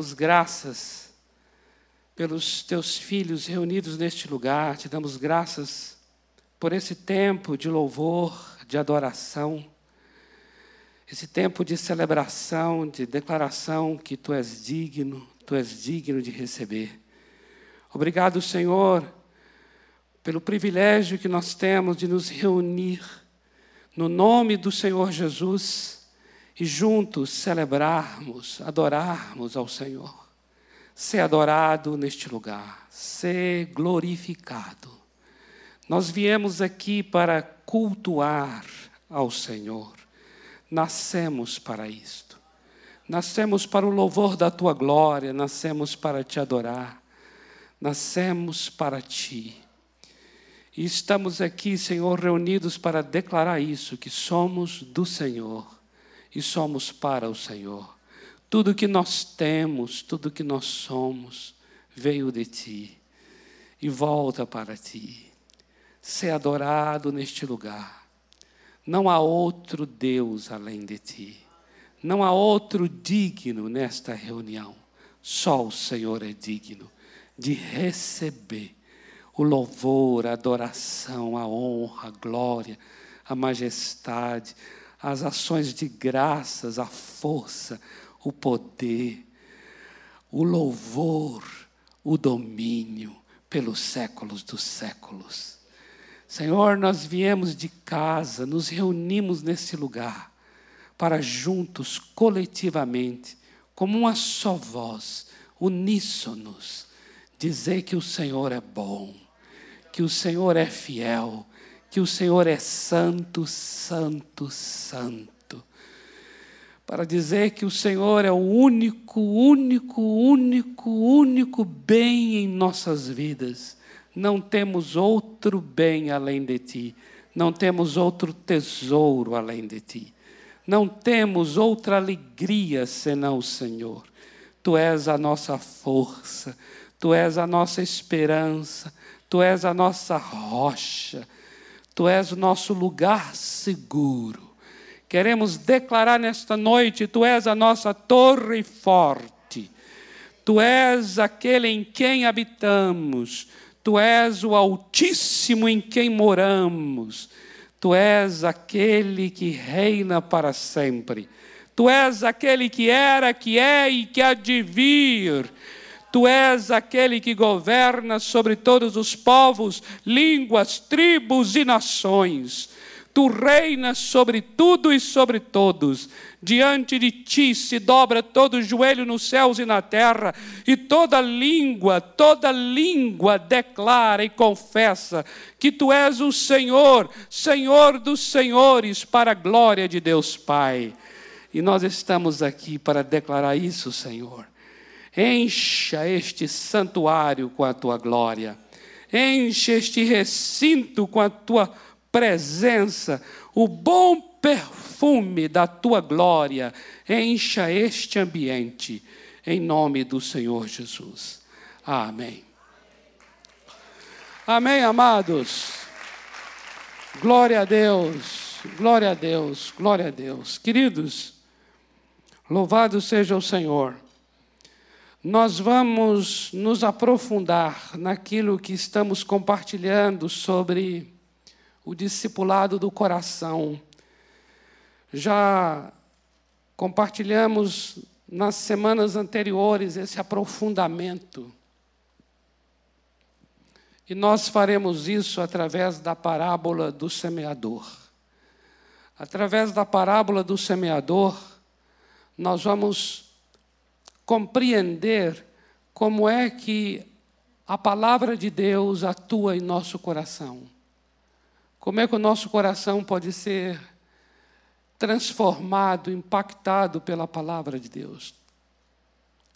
damos graças pelos teus filhos reunidos neste lugar, te damos graças por esse tempo de louvor, de adoração, esse tempo de celebração, de declaração que tu és digno, tu és digno de receber. Obrigado, Senhor, pelo privilégio que nós temos de nos reunir no nome do Senhor Jesus e juntos celebrarmos, adorarmos ao Senhor. Ser adorado neste lugar, ser glorificado. Nós viemos aqui para cultuar ao Senhor. Nascemos para isto. Nascemos para o louvor da tua glória, nascemos para te adorar. Nascemos para ti. E estamos aqui, Senhor, reunidos para declarar isso, que somos do Senhor e somos para o Senhor. Tudo que nós temos, tudo que nós somos, veio de ti e volta para ti. Ser adorado neste lugar. Não há outro Deus além de ti. Não há outro digno nesta reunião. Só o Senhor é digno de receber o louvor, a adoração, a honra, a glória, a majestade, as ações de graças, a força, o poder, o louvor, o domínio pelos séculos dos séculos. Senhor, nós viemos de casa, nos reunimos nesse lugar para juntos, coletivamente, como uma só voz, uníssonos, dizer que o Senhor é bom, que o Senhor é fiel, que o Senhor é santo, santo, santo. Para dizer que o Senhor é o único, único, único, único bem em nossas vidas. Não temos outro bem além de ti. Não temos outro tesouro além de ti. Não temos outra alegria senão o Senhor. Tu és a nossa força, tu és a nossa esperança, tu és a nossa rocha. Tu és o nosso lugar seguro. Queremos declarar nesta noite: Tu és a nossa torre forte. Tu és aquele em quem habitamos. Tu és o Altíssimo em quem moramos. Tu és aquele que reina para sempre. Tu és aquele que era, que é e que há de vir. Tu és aquele que governa sobre todos os povos, línguas, tribos e nações. Tu reinas sobre tudo e sobre todos. Diante de ti se dobra todo joelho nos céus e na terra, e toda língua, toda língua declara e confessa que tu és o Senhor, Senhor dos senhores, para a glória de Deus Pai. E nós estamos aqui para declarar isso, Senhor. Encha este santuário com a tua glória. Enche este recinto com a tua presença, o bom perfume da tua glória. Encha este ambiente, em nome do Senhor Jesus. Amém. Amém, amados. Glória a Deus, glória a Deus, glória a Deus. Queridos, louvado seja o Senhor nós vamos nos aprofundar naquilo que estamos compartilhando sobre o discipulado do coração. Já compartilhamos nas semanas anteriores esse aprofundamento. E nós faremos isso através da parábola do semeador. Através da parábola do semeador, nós vamos compreender como é que a palavra de Deus atua em nosso coração. Como é que o nosso coração pode ser transformado, impactado pela palavra de Deus?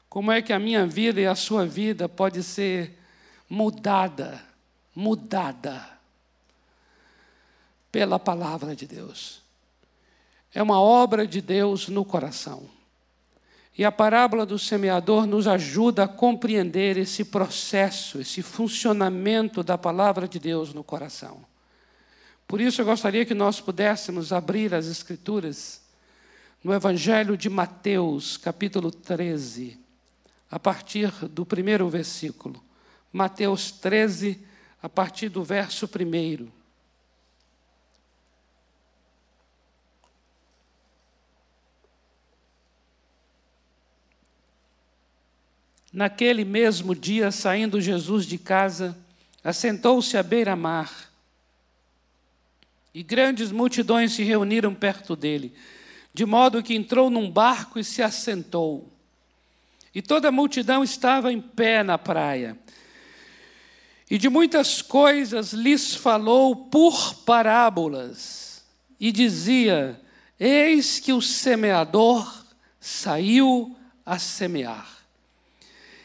Como é que a minha vida e a sua vida pode ser mudada, mudada pela palavra de Deus? É uma obra de Deus no coração. E a parábola do semeador nos ajuda a compreender esse processo, esse funcionamento da palavra de Deus no coração. Por isso eu gostaria que nós pudéssemos abrir as Escrituras no Evangelho de Mateus, capítulo 13, a partir do primeiro versículo. Mateus 13, a partir do verso primeiro. Naquele mesmo dia, saindo Jesus de casa, assentou-se à beira-mar. E grandes multidões se reuniram perto dele, de modo que entrou num barco e se assentou. E toda a multidão estava em pé na praia. E de muitas coisas lhes falou por parábolas, e dizia: Eis que o semeador saiu a semear.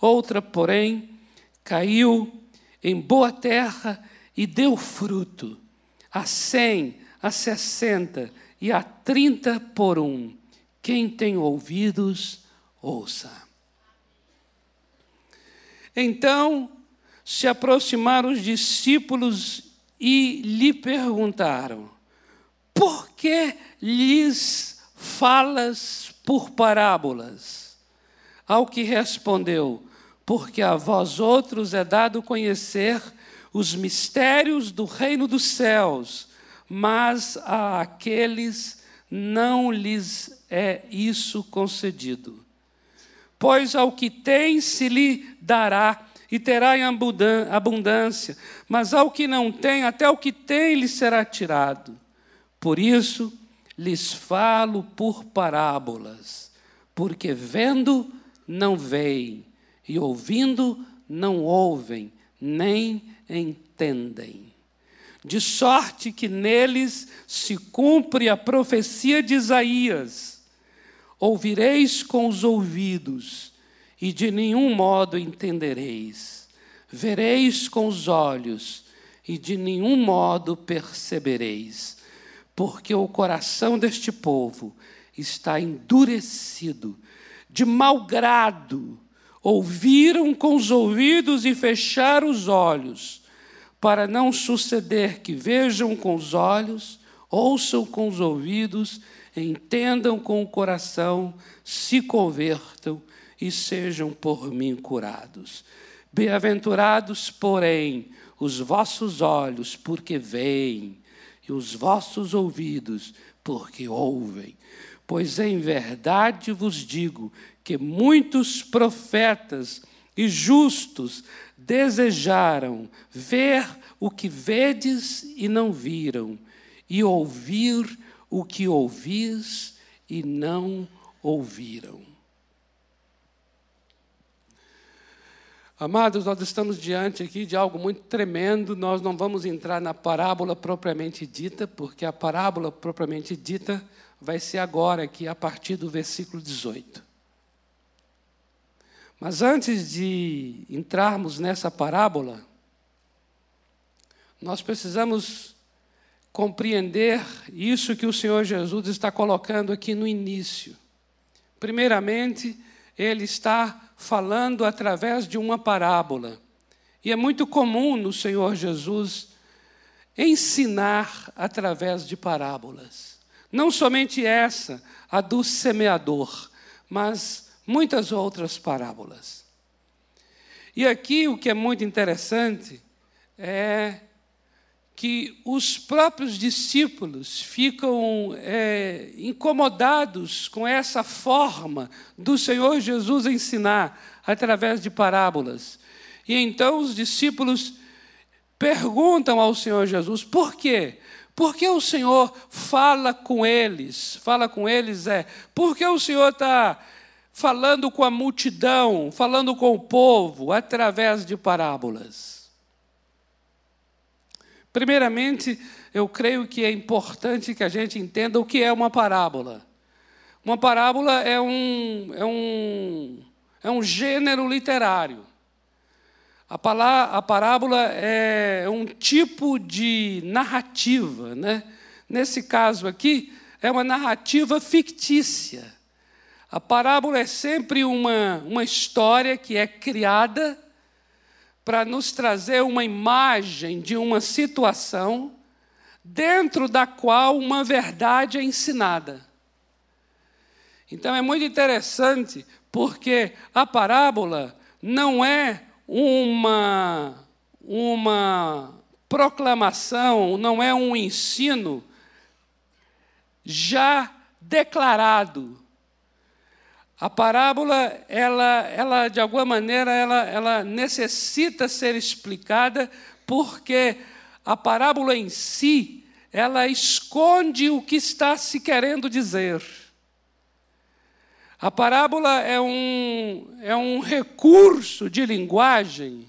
Outra, porém, caiu em boa terra e deu fruto, a cem, a sessenta e a trinta por um. Quem tem ouvidos, ouça. Então se aproximaram os discípulos e lhe perguntaram: Por que lhes falas por parábolas? Ao que respondeu: porque a vós outros é dado conhecer os mistérios do reino dos céus, mas a aqueles não lhes é isso concedido. Pois ao que tem se lhe dará e terá em abundância, mas ao que não tem, até o que tem lhe será tirado. Por isso lhes falo por parábolas, porque vendo não veem e ouvindo não ouvem, nem entendem. De sorte que neles se cumpre a profecia de Isaías: ouvireis com os ouvidos, e de nenhum modo entendereis, vereis com os olhos, e de nenhum modo percebereis, porque o coração deste povo está endurecido, de mau grado, ouviram com os ouvidos e fecharam os olhos, para não suceder que vejam com os olhos, ouçam com os ouvidos, entendam com o coração, se convertam e sejam por mim curados. Bem-aventurados, porém, os vossos olhos, porque veem, e os vossos ouvidos, porque ouvem. Pois em verdade vos digo que muitos profetas e justos desejaram ver o que vedes e não viram, e ouvir o que ouvis e não ouviram. Amados, nós estamos diante aqui de algo muito tremendo. Nós não vamos entrar na parábola propriamente dita, porque a parábola propriamente dita vai ser agora aqui a partir do versículo 18. Mas antes de entrarmos nessa parábola, nós precisamos compreender isso que o Senhor Jesus está colocando aqui no início. Primeiramente, ele está falando através de uma parábola. E é muito comum no Senhor Jesus ensinar através de parábolas. Não somente essa, a do semeador, mas muitas outras parábolas. E aqui o que é muito interessante é que os próprios discípulos ficam é, incomodados com essa forma do Senhor Jesus ensinar através de parábolas. E então os discípulos perguntam ao Senhor Jesus: por quê? Por que o Senhor fala com eles? Fala com eles é, por que o Senhor está falando com a multidão, falando com o povo, através de parábolas. Primeiramente, eu creio que é importante que a gente entenda o que é uma parábola. Uma parábola é um, é um, é um gênero literário. A, palavra, a parábola é um tipo de narrativa. Né? Nesse caso aqui, é uma narrativa fictícia. A parábola é sempre uma, uma história que é criada para nos trazer uma imagem de uma situação dentro da qual uma verdade é ensinada. Então é muito interessante porque a parábola não é uma, uma proclamação, não é um ensino já declarado. A parábola, ela, ela de alguma maneira, ela, ela necessita ser explicada porque a parábola em si, ela esconde o que está se querendo dizer. A parábola é um, é um recurso de linguagem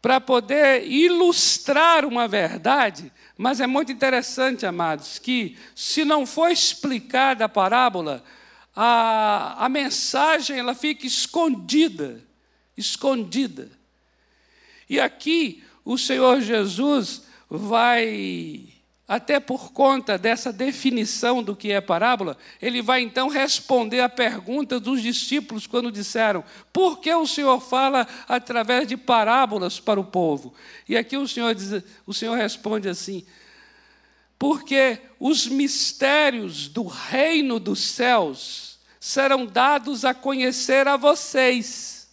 para poder ilustrar uma verdade, mas é muito interessante, amados, que se não for explicada a parábola, a, a mensagem ela fica escondida, escondida. E aqui o Senhor Jesus vai, até por conta dessa definição do que é parábola, ele vai então responder à pergunta dos discípulos quando disseram: por que o Senhor fala através de parábolas para o povo? E aqui o Senhor, diz, o Senhor responde assim: porque os mistérios do reino dos céus serão dados a conhecer a vocês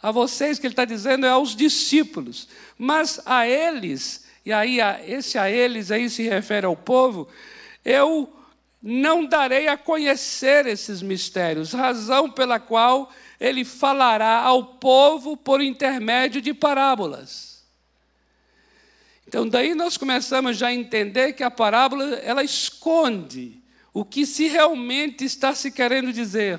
a vocês que ele está dizendo é aos discípulos, mas a eles, e aí esse a eles aí se refere ao povo, eu não darei a conhecer esses mistérios, razão pela qual ele falará ao povo por intermédio de parábolas. Então, daí nós começamos já a entender que a parábola ela esconde o que se realmente está se querendo dizer.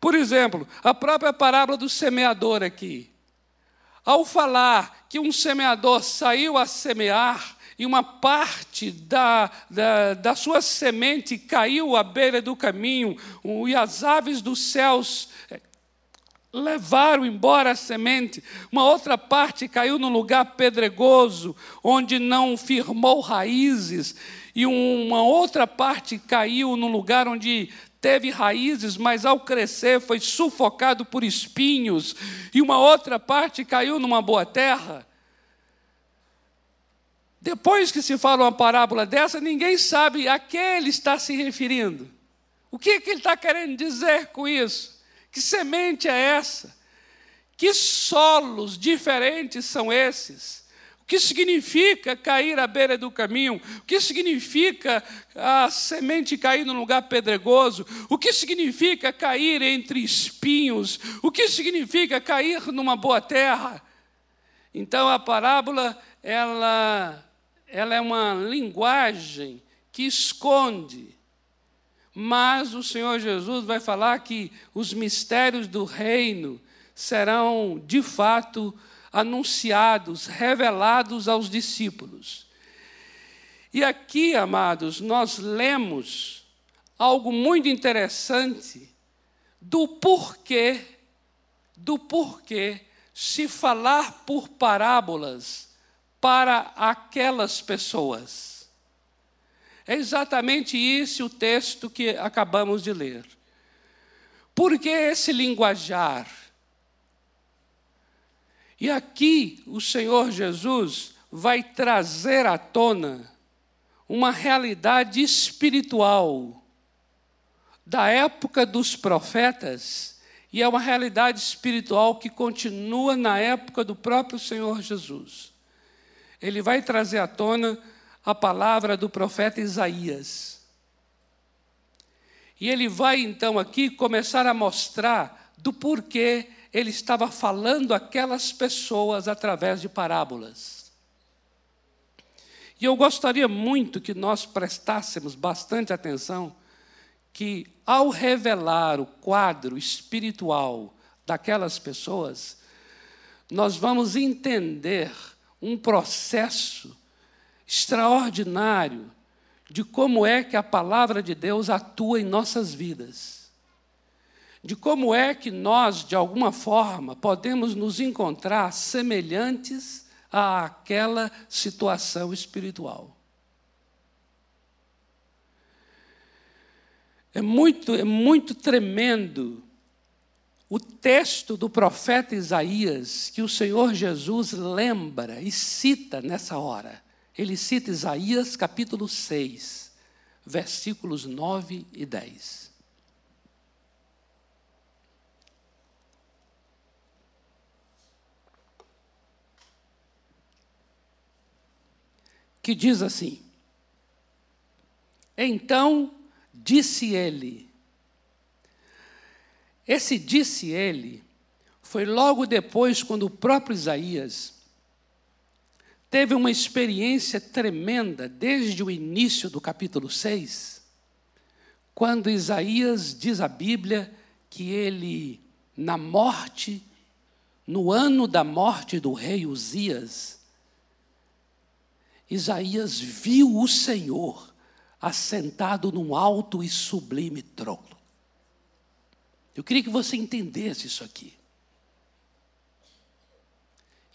Por exemplo, a própria parábola do semeador aqui. Ao falar que um semeador saiu a semear e uma parte da, da, da sua semente caiu à beira do caminho, e as aves dos céus eh, levaram embora a semente, uma outra parte caiu num lugar pedregoso, onde não firmou raízes, e uma outra parte caiu num lugar onde teve raízes, mas ao crescer foi sufocado por espinhos, e uma outra parte caiu numa boa terra. Depois que se fala uma parábola dessa, ninguém sabe a que ele está se referindo. O que, que ele está querendo dizer com isso? Que semente é essa? Que solos diferentes são esses? Que significa cair à beira do caminho? O que significa a semente cair num lugar pedregoso? O que significa cair entre espinhos? O que significa cair numa boa terra? Então a parábola ela ela é uma linguagem que esconde. Mas o Senhor Jesus vai falar que os mistérios do reino serão de fato anunciados, revelados aos discípulos. E aqui, amados, nós lemos algo muito interessante do porquê, do porquê se falar por parábolas para aquelas pessoas. É exatamente isso o texto que acabamos de ler. Por que esse linguajar? E aqui o Senhor Jesus vai trazer à tona uma realidade espiritual da época dos profetas, e é uma realidade espiritual que continua na época do próprio Senhor Jesus. Ele vai trazer à tona a palavra do profeta Isaías. E ele vai então aqui começar a mostrar do porquê ele estava falando aquelas pessoas através de parábolas. E eu gostaria muito que nós prestássemos bastante atenção que, ao revelar o quadro espiritual daquelas pessoas, nós vamos entender um processo extraordinário de como é que a palavra de Deus atua em nossas vidas. De como é que nós, de alguma forma, podemos nos encontrar semelhantes àquela situação espiritual. É muito, é muito tremendo o texto do profeta Isaías que o Senhor Jesus lembra e cita nessa hora. Ele cita Isaías capítulo 6, versículos 9 e 10. Que diz assim: Então disse ele, esse disse ele foi logo depois quando o próprio Isaías teve uma experiência tremenda desde o início do capítulo 6, quando Isaías diz a Bíblia que ele, na morte, no ano da morte do rei Uzias, Isaías viu o Senhor assentado num alto e sublime trono. Eu queria que você entendesse isso aqui.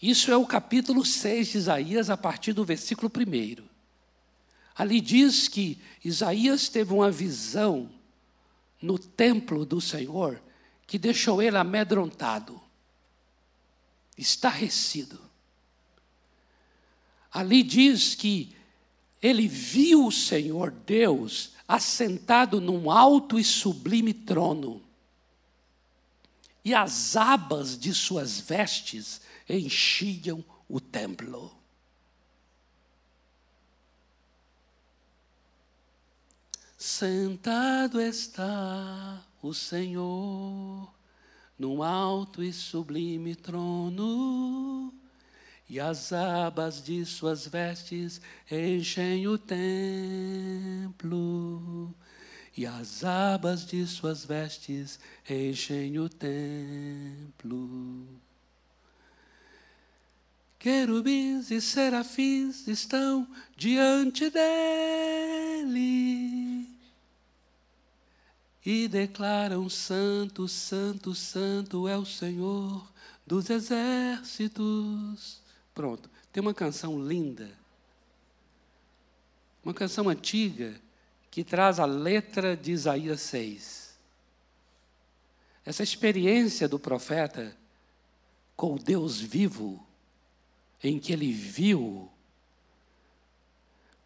Isso é o capítulo 6 de Isaías, a partir do versículo 1. Ali diz que Isaías teve uma visão no templo do Senhor que deixou ele amedrontado, estarrecido. Ali diz que ele viu o Senhor Deus assentado num alto e sublime trono e as abas de suas vestes enchiam o templo. Sentado está o Senhor num alto e sublime trono, e as abas de suas vestes enchem o templo e as abas de suas vestes enchem o templo. Querubins e serafins estão diante dele e declaram: Santo, Santo, Santo é o Senhor dos exércitos. Pronto, tem uma canção linda, uma canção antiga que traz a letra de Isaías 6. Essa experiência do profeta com o Deus vivo, em que ele viu,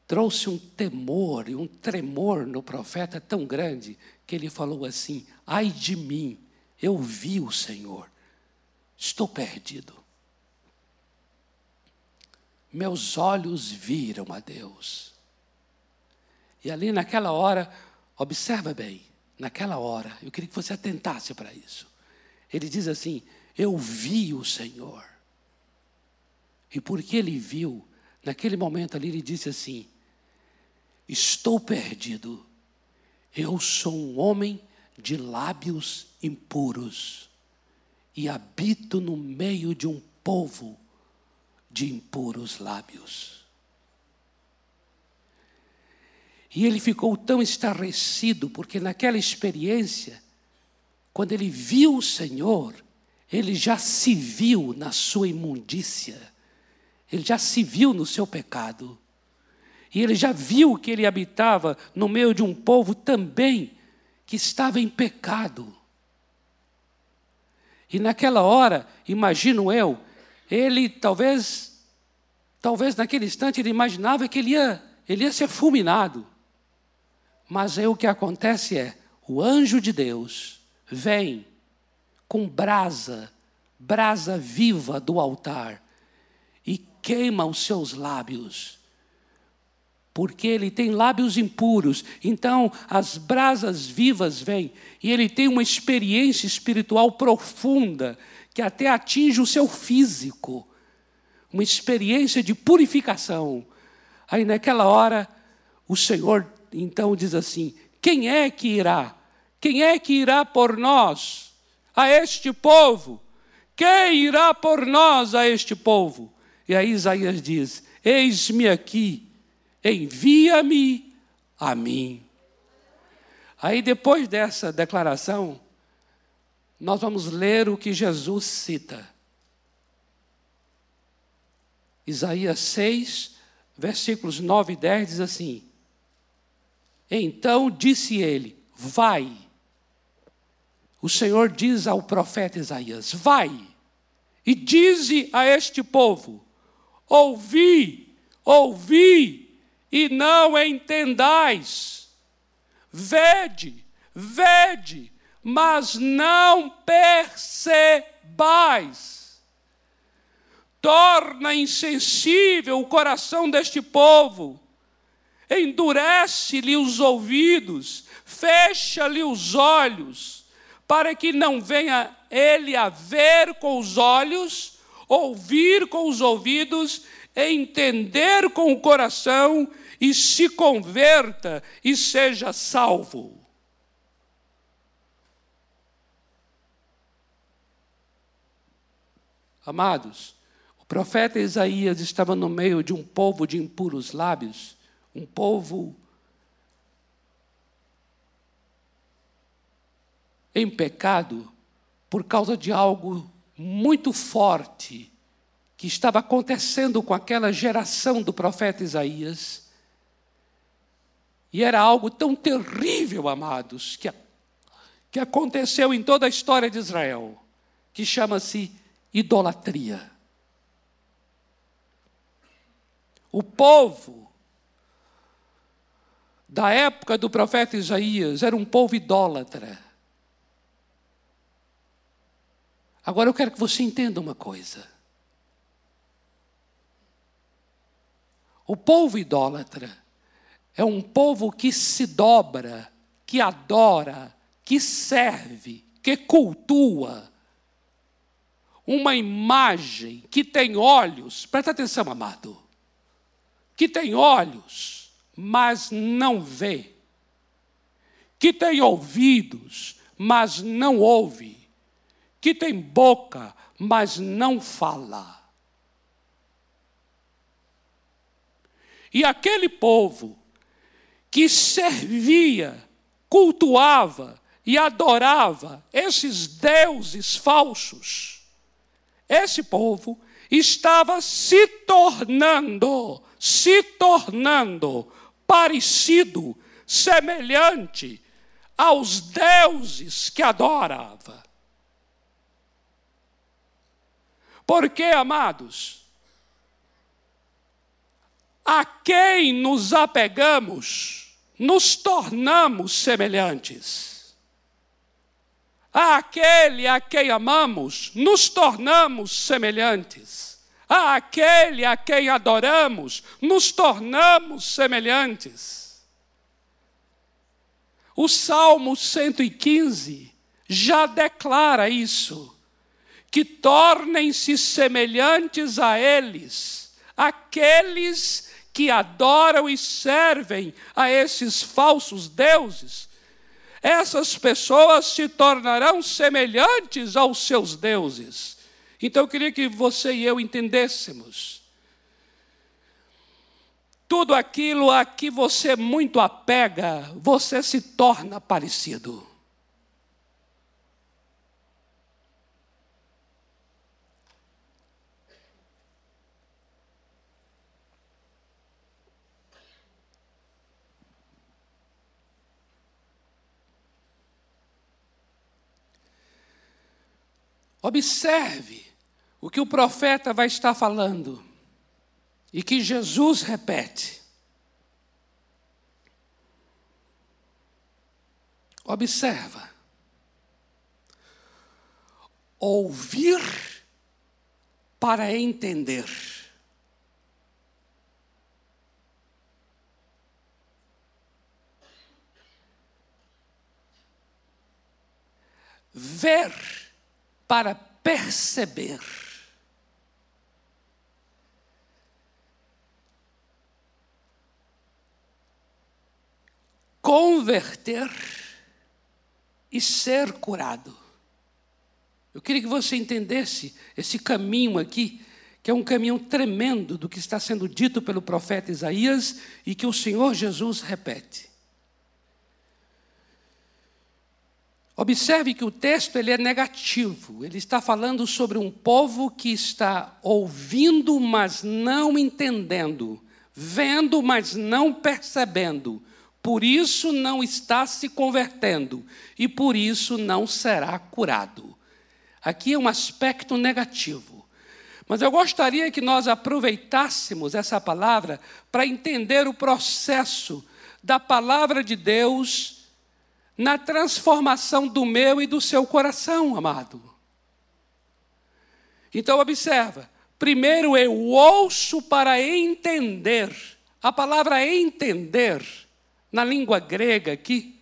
trouxe um temor e um tremor no profeta tão grande que ele falou assim: Ai de mim, eu vi o Senhor, estou perdido. Meus olhos viram a Deus. E ali naquela hora, observa bem, naquela hora, eu queria que você atentasse para isso. Ele diz assim: Eu vi o Senhor. E porque ele viu, naquele momento ali, ele disse assim: Estou perdido. Eu sou um homem de lábios impuros e habito no meio de um povo de impuros lábios. E ele ficou tão estarrecido, porque naquela experiência, quando ele viu o Senhor, ele já se viu na sua imundícia, ele já se viu no seu pecado, e ele já viu que ele habitava no meio de um povo também que estava em pecado. E naquela hora, imagino eu, ele talvez, talvez naquele instante ele imaginava que ele ia, ele ia ser fulminado. Mas aí o que acontece é, o anjo de Deus vem com brasa, brasa viva do altar, e queima os seus lábios, porque ele tem lábios impuros, então as brasas vivas vêm, e ele tem uma experiência espiritual profunda, que até atinge o seu físico, uma experiência de purificação. Aí naquela hora, o Senhor então diz assim: quem é que irá? Quem é que irá por nós a este povo? Quem irá por nós a este povo? E aí Isaías diz: Eis-me aqui, envia-me a mim. Aí depois dessa declaração, nós vamos ler o que Jesus cita. Isaías 6, versículos 9 e 10 diz assim: Então disse ele: Vai. O Senhor diz ao profeta Isaías: Vai e dize a este povo: Ouvi, ouvi, e não entendais. Vede, vede, mas não percebais torna insensível o coração deste povo, endurece-lhe os ouvidos, fecha-lhe os olhos, para que não venha ele a ver com os olhos, ouvir com os ouvidos, entender com o coração e se converta e seja salvo. Amados, profeta Isaías estava no meio de um povo de impuros lábios, um povo em pecado por causa de algo muito forte que estava acontecendo com aquela geração do profeta Isaías. E era algo tão terrível, amados, que, que aconteceu em toda a história de Israel, que chama-se idolatria. O povo da época do profeta Isaías era um povo idólatra. Agora eu quero que você entenda uma coisa. O povo idólatra é um povo que se dobra, que adora, que serve, que cultua uma imagem que tem olhos. Presta atenção, amado que tem olhos, mas não vê, que tem ouvidos, mas não ouve, que tem boca, mas não fala. E aquele povo que servia, cultuava e adorava esses deuses falsos, esse povo estava se tornando se tornando parecido, semelhante aos deuses que adorava. Porque, amados, a quem nos apegamos, nos tornamos semelhantes. Àquele a quem amamos, nos tornamos semelhantes àquele a quem adoramos, nos tornamos semelhantes. O Salmo 115 já declara isso, que tornem-se semelhantes a eles, aqueles que adoram e servem a esses falsos deuses. Essas pessoas se tornarão semelhantes aos seus deuses então eu queria que você e eu entendêssemos. Tudo aquilo a que você muito apega, você se torna parecido. Observe o que o profeta vai estar falando e que Jesus repete. Observa. Ouvir para entender. Ver para perceber. converter e ser curado. Eu queria que você entendesse esse caminho aqui, que é um caminho tremendo do que está sendo dito pelo profeta Isaías e que o Senhor Jesus repete. Observe que o texto ele é negativo. Ele está falando sobre um povo que está ouvindo, mas não entendendo, vendo, mas não percebendo. Por isso não está se convertendo e por isso não será curado. Aqui é um aspecto negativo. Mas eu gostaria que nós aproveitássemos essa palavra para entender o processo da palavra de Deus na transformação do meu e do seu coração, amado. Então, observa. Primeiro eu ouço para entender. A palavra entender, na língua grega aqui,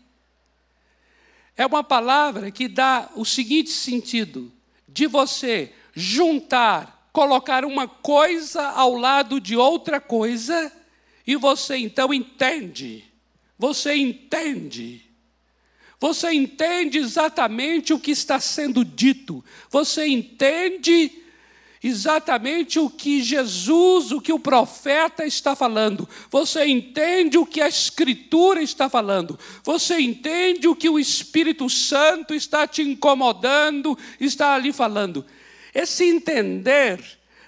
é uma palavra que dá o seguinte sentido: de você juntar, colocar uma coisa ao lado de outra coisa, e você então entende. Você entende. Você entende exatamente o que está sendo dito. Você entende exatamente o que Jesus, o que o profeta está falando. Você entende o que a Escritura está falando. Você entende o que o Espírito Santo está te incomodando, está ali falando. Esse entender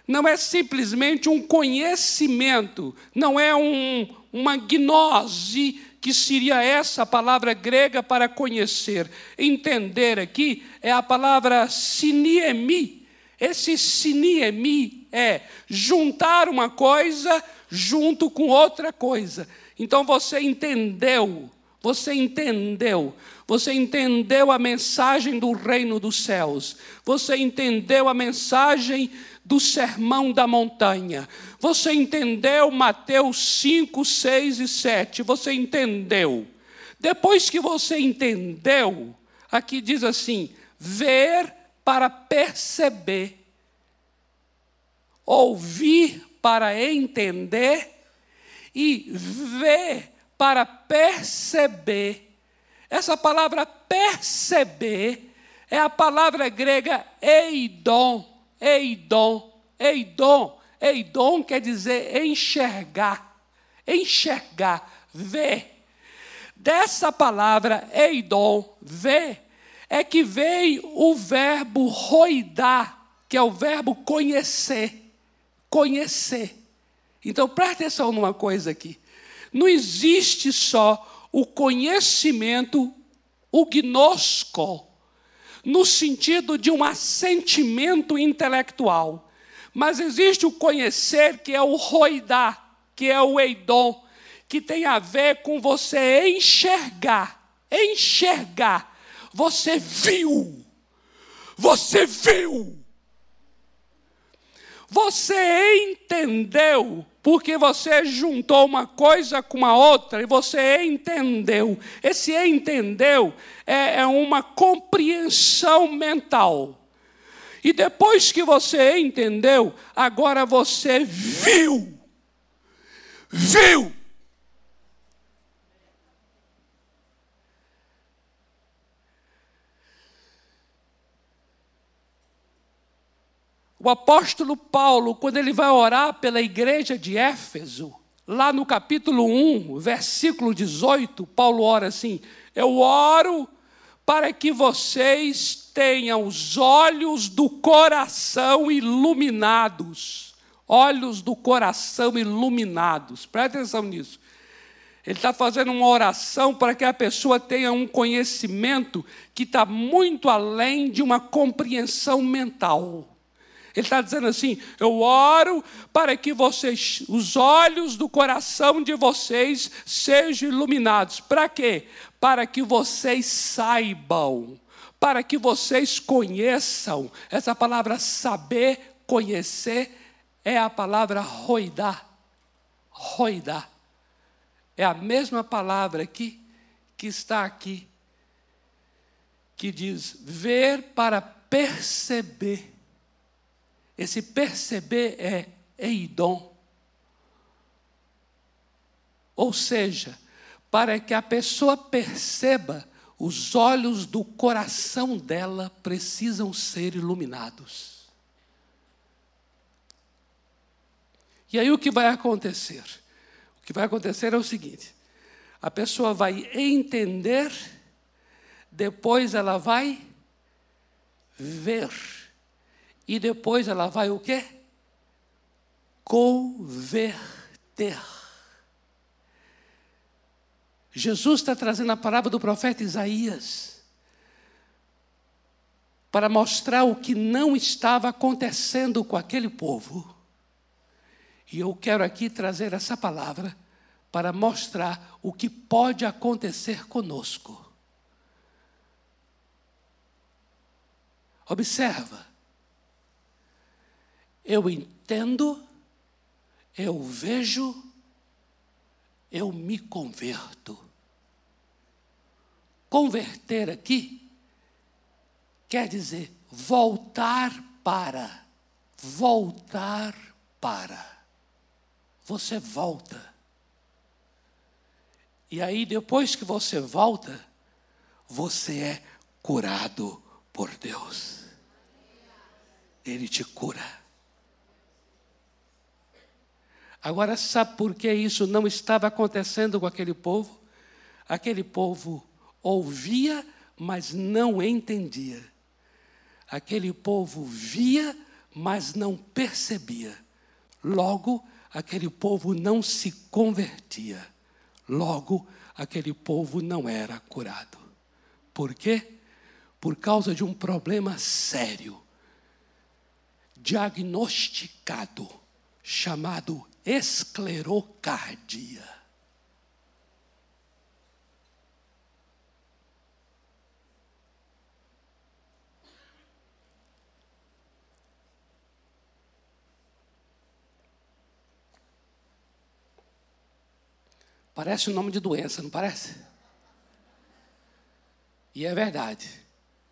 não é simplesmente um conhecimento, não é um, uma gnose que seria essa palavra grega para conhecer. Entender aqui é a palavra siniemi. Esse siniemi é juntar uma coisa junto com outra coisa. Então você entendeu, você entendeu, você entendeu a mensagem do reino dos céus, você entendeu a mensagem do sermão da montanha. Você entendeu Mateus 5, 6 e 7? Você entendeu. Depois que você entendeu, aqui diz assim: ver para perceber, ouvir para entender e ver para perceber. Essa palavra perceber é a palavra grega eidon Eidom, Eidom, Eidom quer dizer enxergar, enxergar, ver. Dessa palavra Eidom, ver, é que veio o verbo roidar, que é o verbo conhecer, conhecer. Então preste atenção numa coisa aqui. Não existe só o conhecimento, o gnosco, no sentido de um assentimento intelectual. Mas existe o conhecer, que é o roidá, que é o eidom, que tem a ver com você enxergar. Enxergar. Você viu. Você viu. Você entendeu porque você juntou uma coisa com a outra e você entendeu. Esse entendeu é, é uma compreensão mental. E depois que você entendeu, agora você viu. Viu. O apóstolo Paulo, quando ele vai orar pela igreja de Éfeso, lá no capítulo 1, versículo 18, Paulo ora assim: Eu oro para que vocês tenham os olhos do coração iluminados. Olhos do coração iluminados. Presta atenção nisso. Ele está fazendo uma oração para que a pessoa tenha um conhecimento que está muito além de uma compreensão mental. Ele está dizendo assim: eu oro para que vocês, os olhos do coração de vocês sejam iluminados. Para quê? Para que vocês saibam, para que vocês conheçam. Essa palavra saber, conhecer, é a palavra roidar. Roidar. É a mesma palavra aqui que está aqui, que diz ver para perceber. Esse perceber é eidom. Ou seja, para que a pessoa perceba, os olhos do coração dela precisam ser iluminados. E aí o que vai acontecer? O que vai acontecer é o seguinte: a pessoa vai entender, depois ela vai ver. E depois ela vai o quê? Converter. Jesus está trazendo a palavra do profeta Isaías para mostrar o que não estava acontecendo com aquele povo. E eu quero aqui trazer essa palavra para mostrar o que pode acontecer conosco. Observa. Eu entendo, eu vejo, eu me converto. Converter aqui quer dizer voltar para, voltar para. Você volta. E aí, depois que você volta, você é curado por Deus. Ele te cura. Agora, sabe por que isso não estava acontecendo com aquele povo? Aquele povo ouvia, mas não entendia. Aquele povo via, mas não percebia. Logo, aquele povo não se convertia. Logo, aquele povo não era curado. Por quê? Por causa de um problema sério diagnosticado, chamado esclerocardia. Parece o um nome de doença, não parece? E é verdade.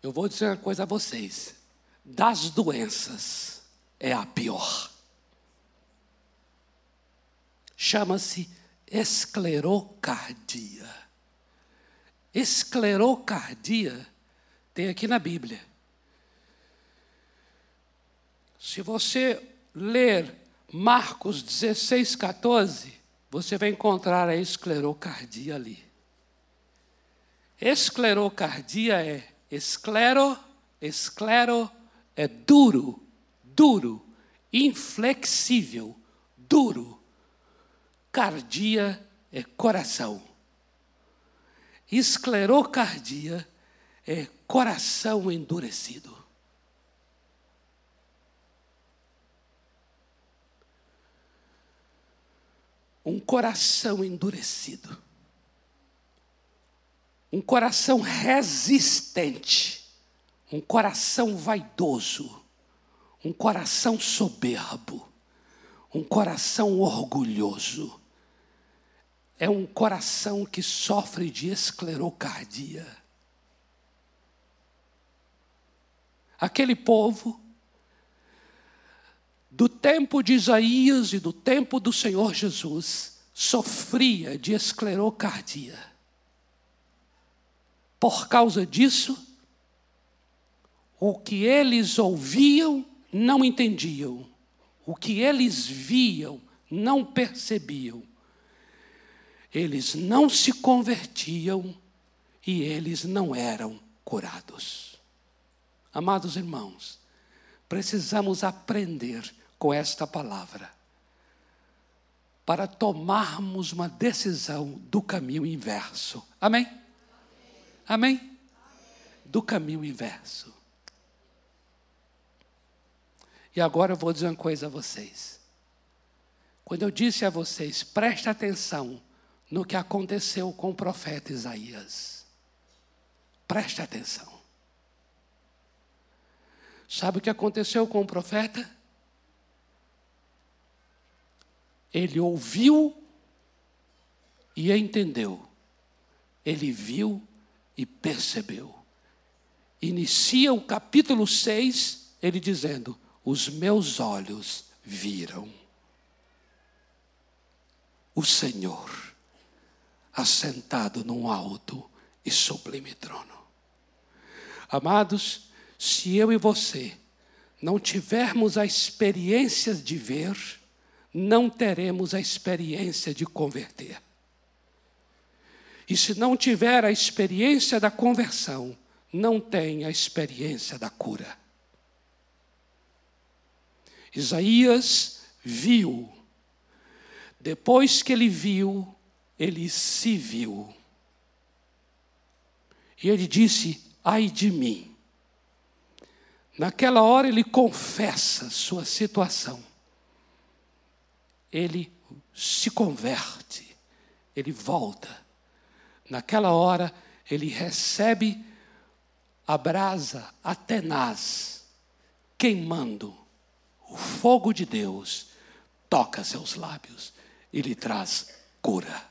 Eu vou dizer uma coisa a vocês: das doenças, é a pior. Chama-se esclerocardia. Esclerocardia tem aqui na Bíblia. Se você ler Marcos 16, 14, você vai encontrar a esclerocardia ali. Esclerocardia é esclero, esclero é duro, duro, inflexível, duro. Cardia é coração. Esclerocardia é coração endurecido. Um coração endurecido. Um coração resistente. Um coração vaidoso um coração soberbo, um coração orgulhoso, é um coração que sofre de esclerocardia. Aquele povo, do tempo de Isaías e do tempo do Senhor Jesus, sofria de esclerocardia. Por causa disso, o que eles ouviam não entendiam. O que eles viam, não percebiam. Eles não se convertiam e eles não eram curados. Amados irmãos, precisamos aprender com esta palavra para tomarmos uma decisão do caminho inverso. Amém? Amém? Do caminho inverso. E agora eu vou dizer uma coisa a vocês. Quando eu disse a vocês, preste atenção no que aconteceu com o profeta Isaías. Preste atenção. Sabe o que aconteceu com o profeta? Ele ouviu e entendeu. Ele viu e percebeu. Inicia o capítulo 6, ele dizendo: os meus olhos viram o Senhor assentado num alto e sublime trono. Amados, se eu e você não tivermos a experiência de ver, não teremos a experiência de converter. E se não tiver a experiência da conversão, não tem a experiência da cura. Isaías viu. Depois que ele viu, ele se viu. E ele disse: Ai de mim. Naquela hora ele confessa sua situação. Ele se converte, ele volta. Naquela hora ele recebe a brasa atenaz, queimando. O fogo de Deus toca seus lábios e lhe traz cura.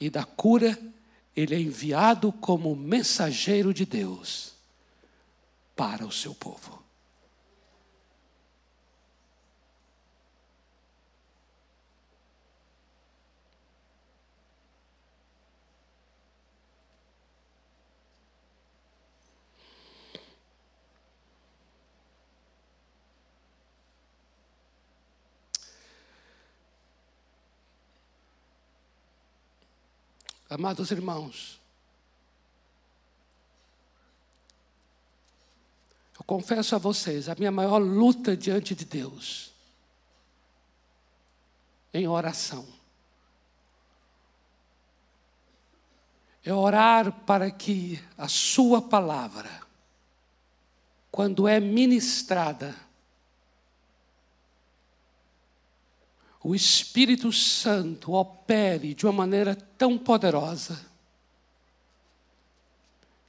E da cura ele é enviado como mensageiro de Deus para o seu povo. Amados irmãos, eu confesso a vocês, a minha maior luta diante de Deus, em oração, é orar para que a Sua palavra, quando é ministrada, o Espírito Santo opere de uma maneira tão poderosa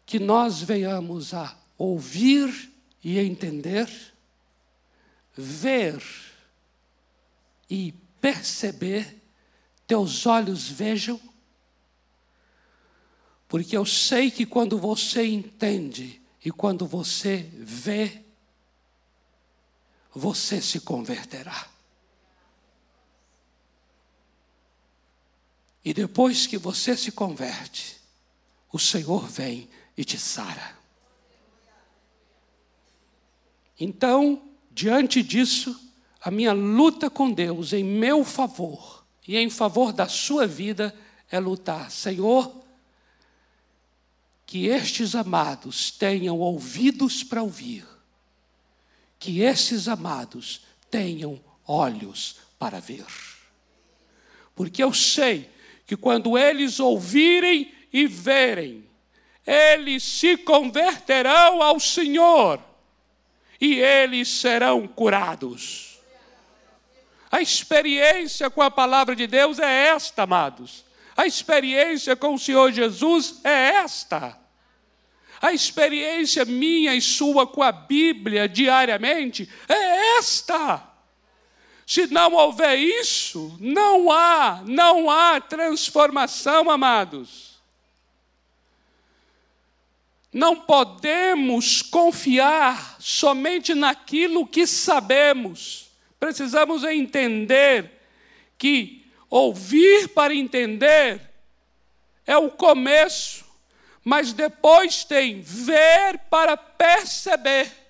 que nós venhamos a ouvir e entender, ver e perceber, teus olhos vejam, porque eu sei que quando você entende e quando você vê, você se converterá. E depois que você se converte, o Senhor vem e te sara. Então, diante disso, a minha luta com Deus em meu favor e em favor da sua vida é lutar, Senhor, que estes amados tenham ouvidos para ouvir, que esses amados tenham olhos para ver. Porque eu sei que quando eles ouvirem e verem, eles se converterão ao Senhor e eles serão curados. A experiência com a palavra de Deus é esta, amados. A experiência com o Senhor Jesus é esta. A experiência minha e sua com a Bíblia diariamente é esta. Se não houver isso, não há, não há transformação, amados. Não podemos confiar somente naquilo que sabemos. Precisamos entender que ouvir para entender é o começo, mas depois tem ver para perceber.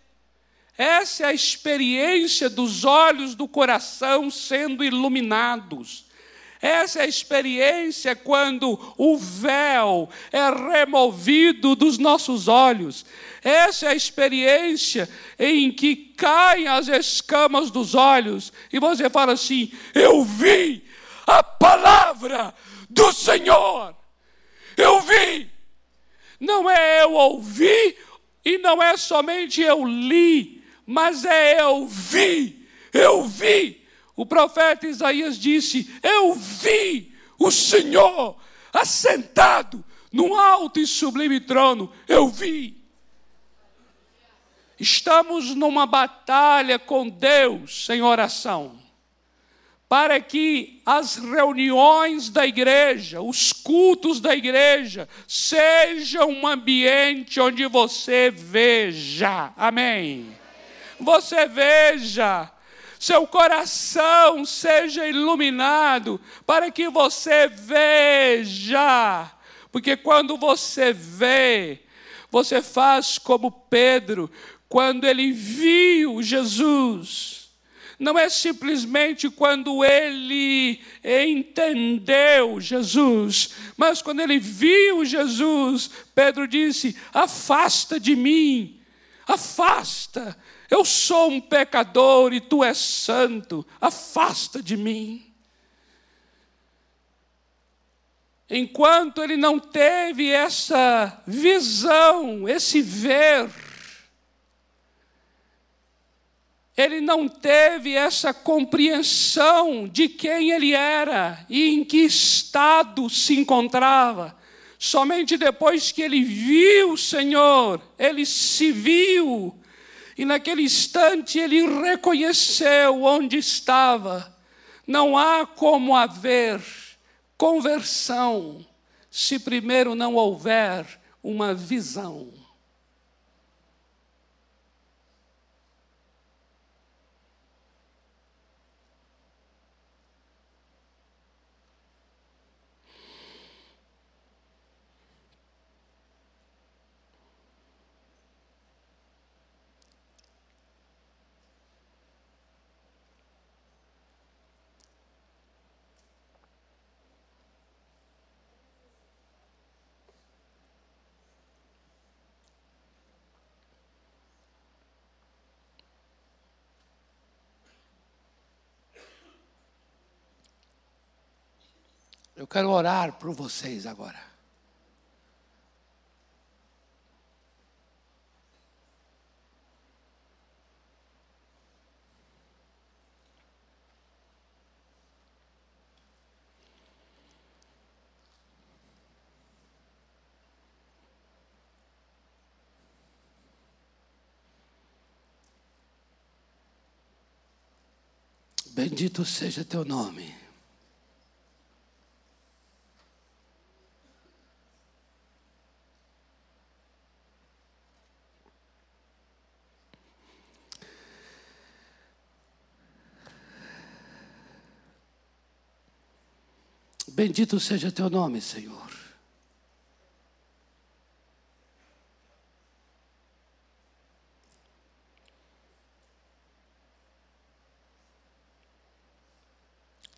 Essa é a experiência dos olhos do coração sendo iluminados. Essa é a experiência quando o véu é removido dos nossos olhos. Essa é a experiência em que caem as escamas dos olhos e você fala assim: Eu vi a palavra do Senhor. Eu vi. Não é eu ouvi e não é somente eu li mas é eu vi, eu vi. O profeta Isaías disse: Eu vi o Senhor assentado num alto e sublime trono, eu vi. Estamos numa batalha com Deus em oração, para que as reuniões da igreja, os cultos da igreja, sejam um ambiente onde você veja. Amém você veja, seu coração seja iluminado, para que você veja, porque quando você vê, você faz como Pedro, quando ele viu Jesus. não é simplesmente quando ele entendeu Jesus, mas quando ele viu Jesus, Pedro disse: Afasta de mim, afasta, eu sou um pecador e tu és santo, afasta de mim. Enquanto ele não teve essa visão, esse ver, ele não teve essa compreensão de quem ele era e em que estado se encontrava. Somente depois que ele viu o Senhor, ele se viu, e naquele instante ele reconheceu onde estava. Não há como haver conversão se primeiro não houver uma visão. Eu quero orar por vocês agora. Bendito seja teu nome. Bendito seja teu nome, Senhor.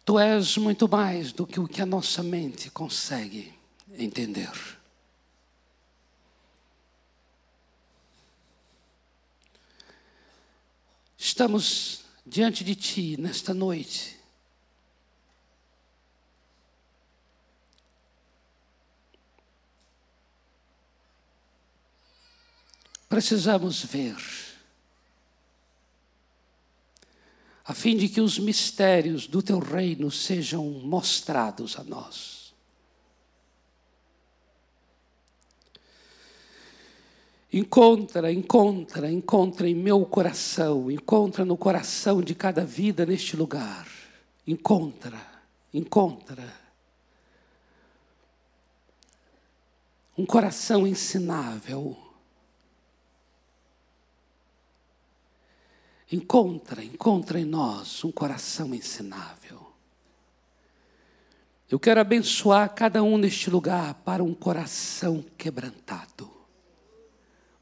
Tu és muito mais do que o que a nossa mente consegue entender. Estamos diante de Ti nesta noite precisamos ver, a fim de que os mistérios do teu reino sejam mostrados a nós. Encontra, encontra, encontra em meu coração, encontra no coração de cada vida neste lugar. Encontra, encontra. Um coração ensinável Encontra, encontra em nós um coração ensinável. Eu quero abençoar cada um neste lugar para um coração quebrantado.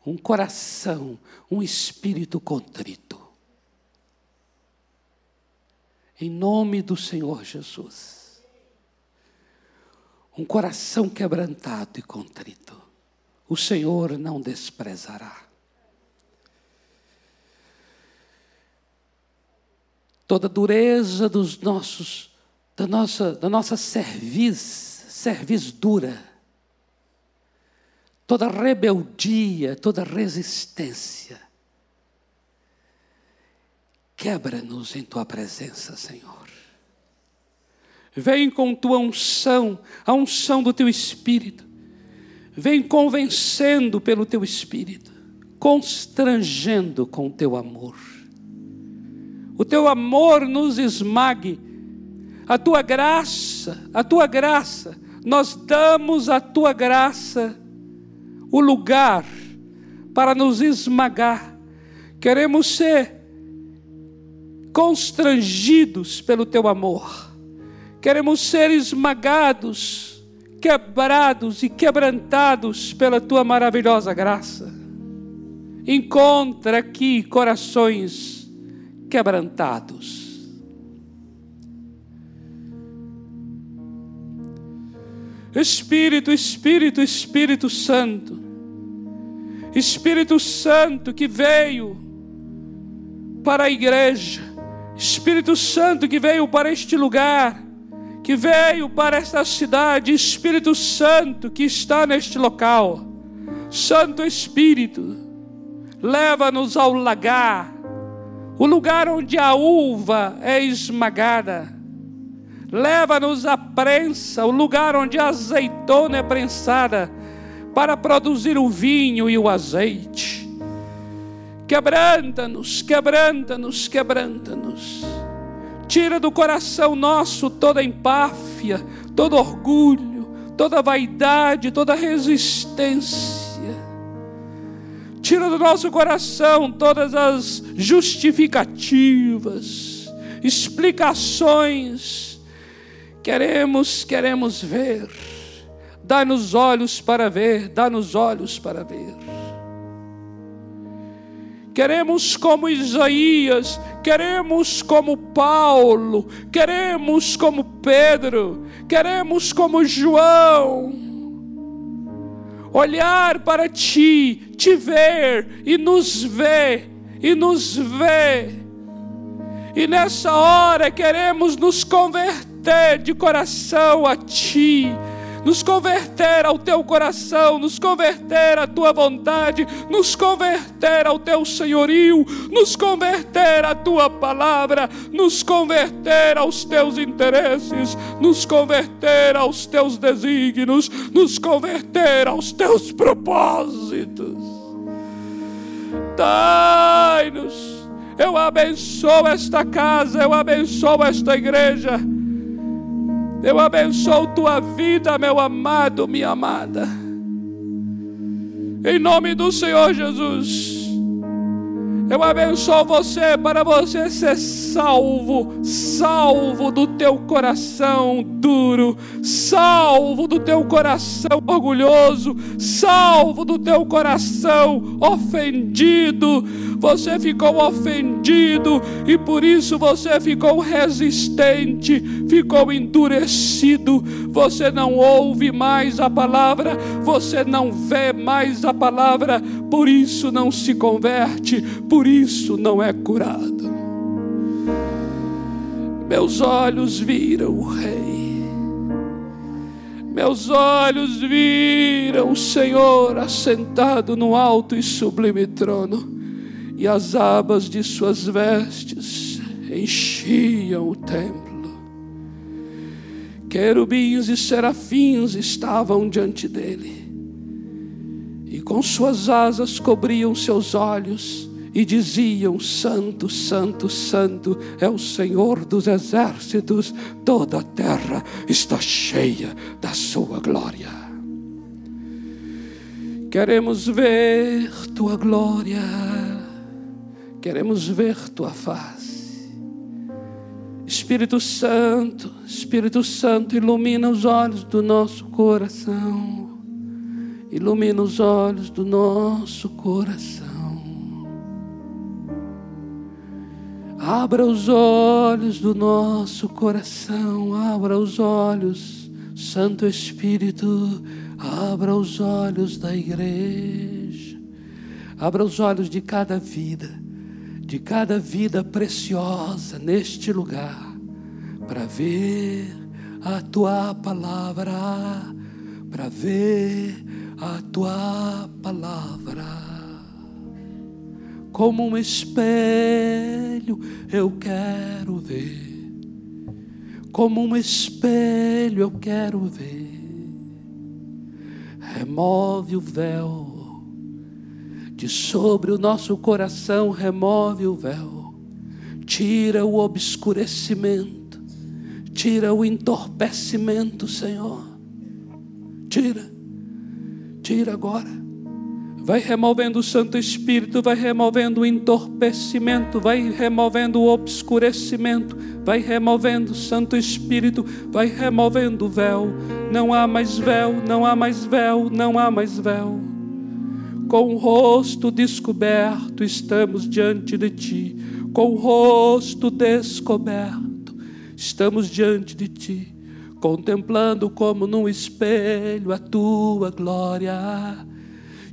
Um coração, um espírito contrito. Em nome do Senhor Jesus. Um coração quebrantado e contrito. O Senhor não desprezará. Toda dureza dos nossos, da nossa, da nossa cerviz, cerviz dura, toda rebeldia, toda resistência. Quebra-nos em tua presença, Senhor. Vem com tua unção, a unção do teu espírito. Vem convencendo pelo teu espírito, constrangendo com teu amor o teu amor nos esmague, a tua graça, a tua graça, nós damos a tua graça o lugar para nos esmagar. Queremos ser constrangidos pelo teu amor, queremos ser esmagados, quebrados e quebrantados pela tua maravilhosa graça. Encontra aqui corações quebrantados. Espírito, Espírito, Espírito Santo. Espírito Santo que veio para a igreja. Espírito Santo que veio para este lugar, que veio para esta cidade, Espírito Santo que está neste local. Santo Espírito, leva-nos ao lagar, o lugar onde a uva é esmagada Leva-nos à prensa, o lugar onde a azeitona é prensada, para produzir o vinho e o azeite. Quebranta-nos, quebranta-nos, quebranta-nos. Tira do coração nosso toda empáfia, todo orgulho, toda vaidade, toda resistência. Tira do nosso coração todas as justificativas, explicações Queremos, queremos ver. Dá-nos olhos para ver, dá-nos olhos para ver. Queremos como Isaías, queremos como Paulo, queremos como Pedro, queremos como João. Olhar para ti, te ver e nos ver, e nos ver. E nessa hora queremos nos converter de coração a Ti, nos converter ao Teu coração, nos converter à Tua vontade, nos converter ao Teu senhorio, nos converter à Tua palavra, nos converter aos Teus interesses, nos converter aos Teus desígnios, nos converter aos Teus propósitos. Dai-nos. Eu abençoo esta casa, eu abençoo esta igreja. Eu abençoo tua vida, meu amado, minha amada. Em nome do Senhor Jesus. Eu abençoo você para você ser salvo, salvo do teu coração duro, salvo do teu coração orgulhoso, salvo do teu coração ofendido. Você ficou ofendido e por isso você ficou resistente, ficou endurecido. Você não ouve mais a palavra, você não vê mais a palavra, por isso não se converte. Por por isso não é curado. Meus olhos viram o Rei, meus olhos viram o Senhor assentado no alto e sublime trono, e as abas de suas vestes enchiam o templo. Querubins e serafins estavam diante dele, e com suas asas cobriam seus olhos e diziam: Santo, Santo, Santo é o Senhor dos exércitos, toda a terra está cheia da Sua glória. Queremos ver Tua glória, queremos ver Tua face. Espírito Santo, Espírito Santo, ilumina os olhos do nosso coração, ilumina os olhos do nosso coração. Abra os olhos do nosso coração, abra os olhos, Santo Espírito, abra os olhos da igreja, abra os olhos de cada vida, de cada vida preciosa neste lugar, para ver a tua palavra, para ver a tua palavra como um espelho eu quero ver, como um espelho eu quero ver. Remove o véu de sobre o nosso coração, remove o véu, tira o obscurecimento, tira o entorpecimento, Senhor. Tira, tira agora Vai removendo o Santo Espírito, vai removendo o entorpecimento, vai removendo o obscurecimento, vai removendo o Santo Espírito, vai removendo o véu. Não há mais véu, não há mais véu, não há mais véu. com o rosto descoberto, estamos diante de Ti, com o rosto descoberto, estamos diante de Ti, contemplando como num espelho a Tua glória,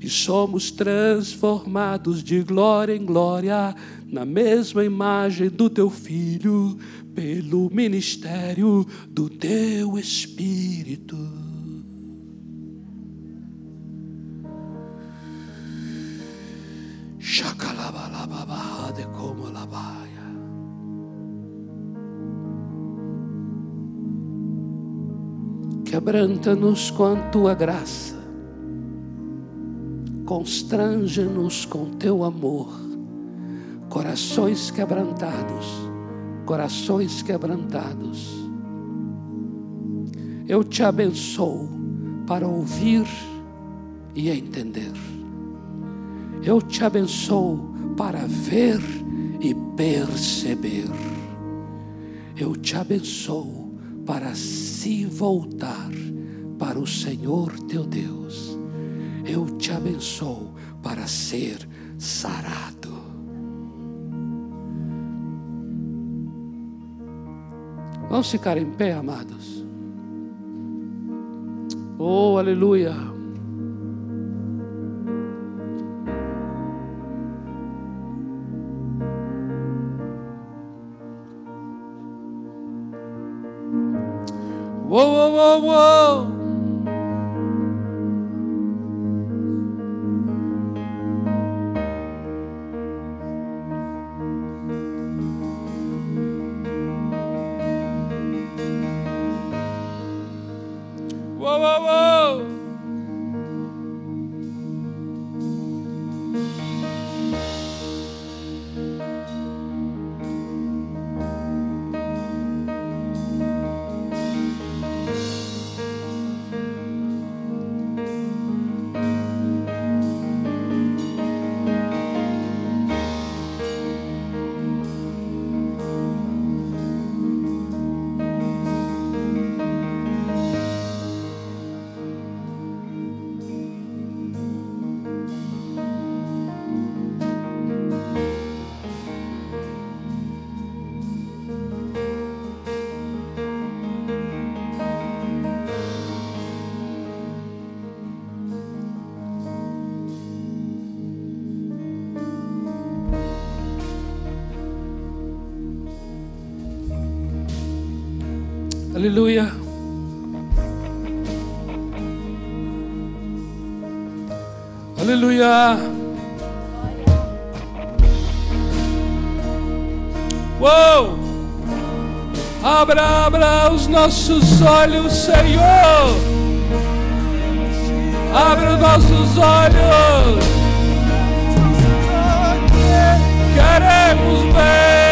e somos transformados de glória em glória, na mesma imagem do Teu Filho, pelo ministério do Teu Espírito. de como. Quebranta-nos com a tua graça, constrange-nos com teu amor, corações quebrantados, corações quebrantados. Eu te abençoo para ouvir e entender. Eu te abençoo para ver e perceber. Eu te abençoo para se voltar para o Senhor teu Deus. Eu te abençoo para ser sarado. Vamos ficar em pé, amados. Oh, aleluia. Whoa, whoa, whoa, whoa. Aleluia. Aleluia. Uou! Abra, abra os nossos olhos, Senhor. Abra os nossos olhos. Queremos ver.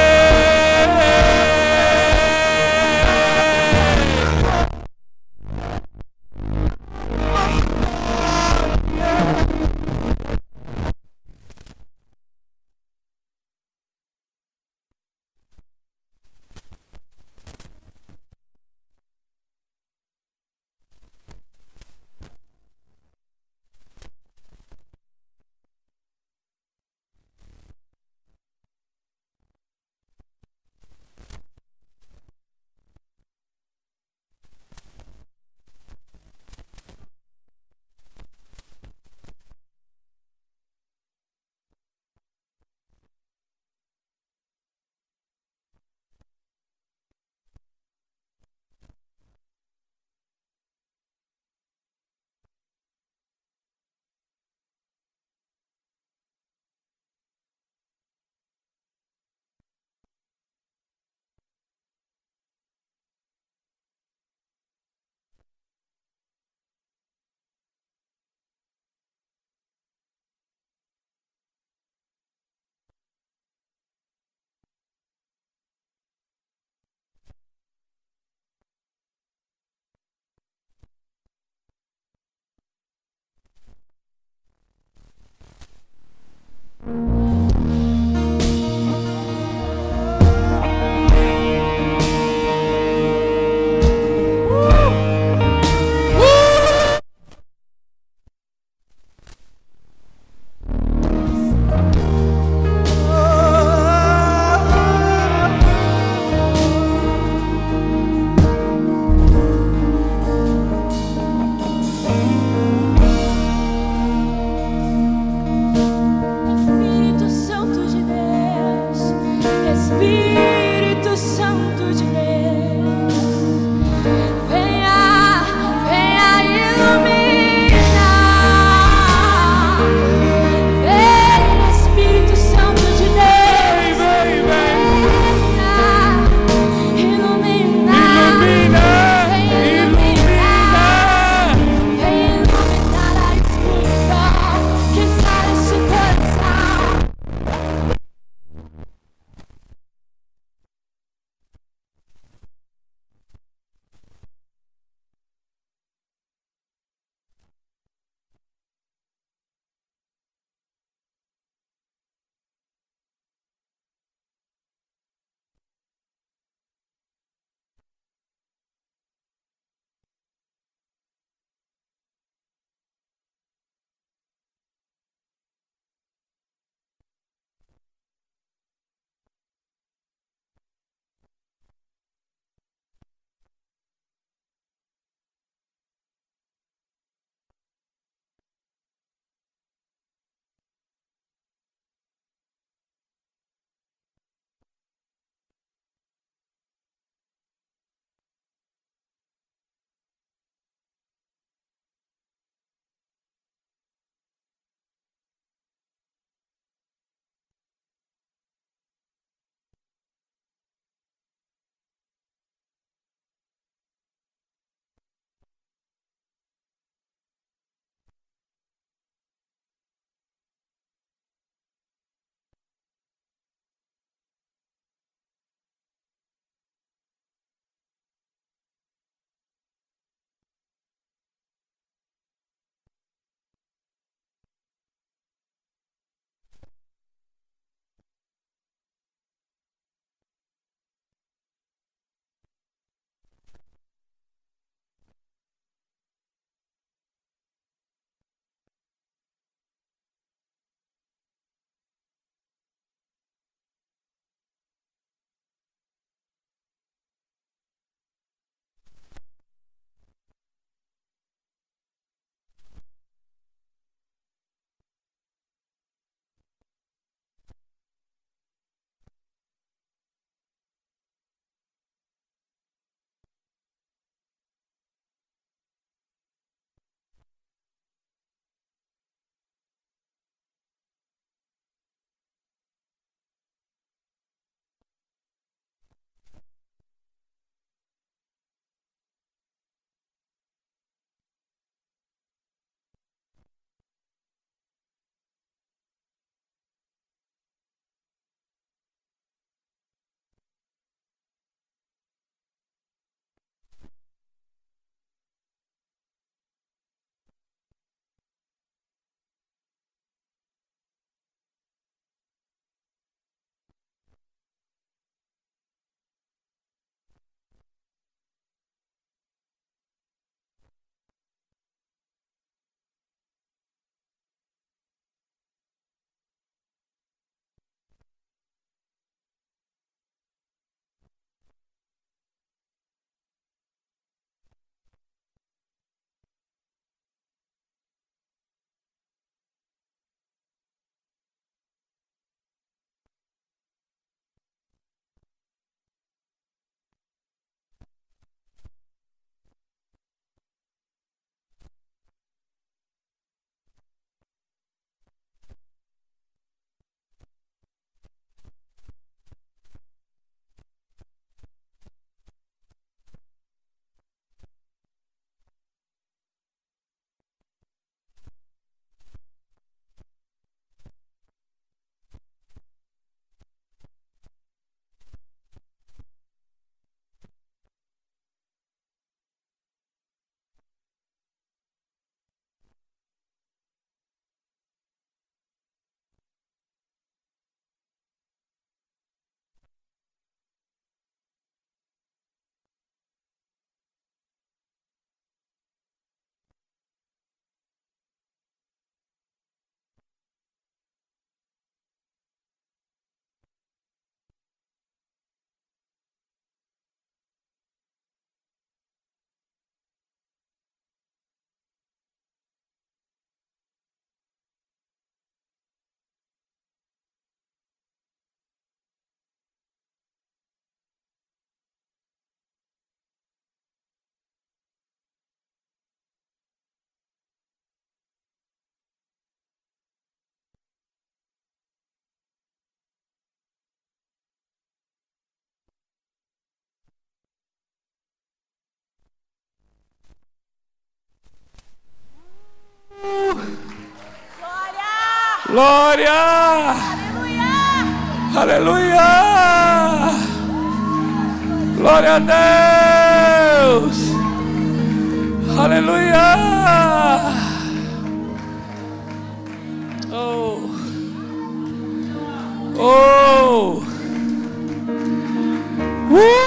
Glória! Aleluia! Glória a Deus! Aleluia! Oh! Oh! Uh!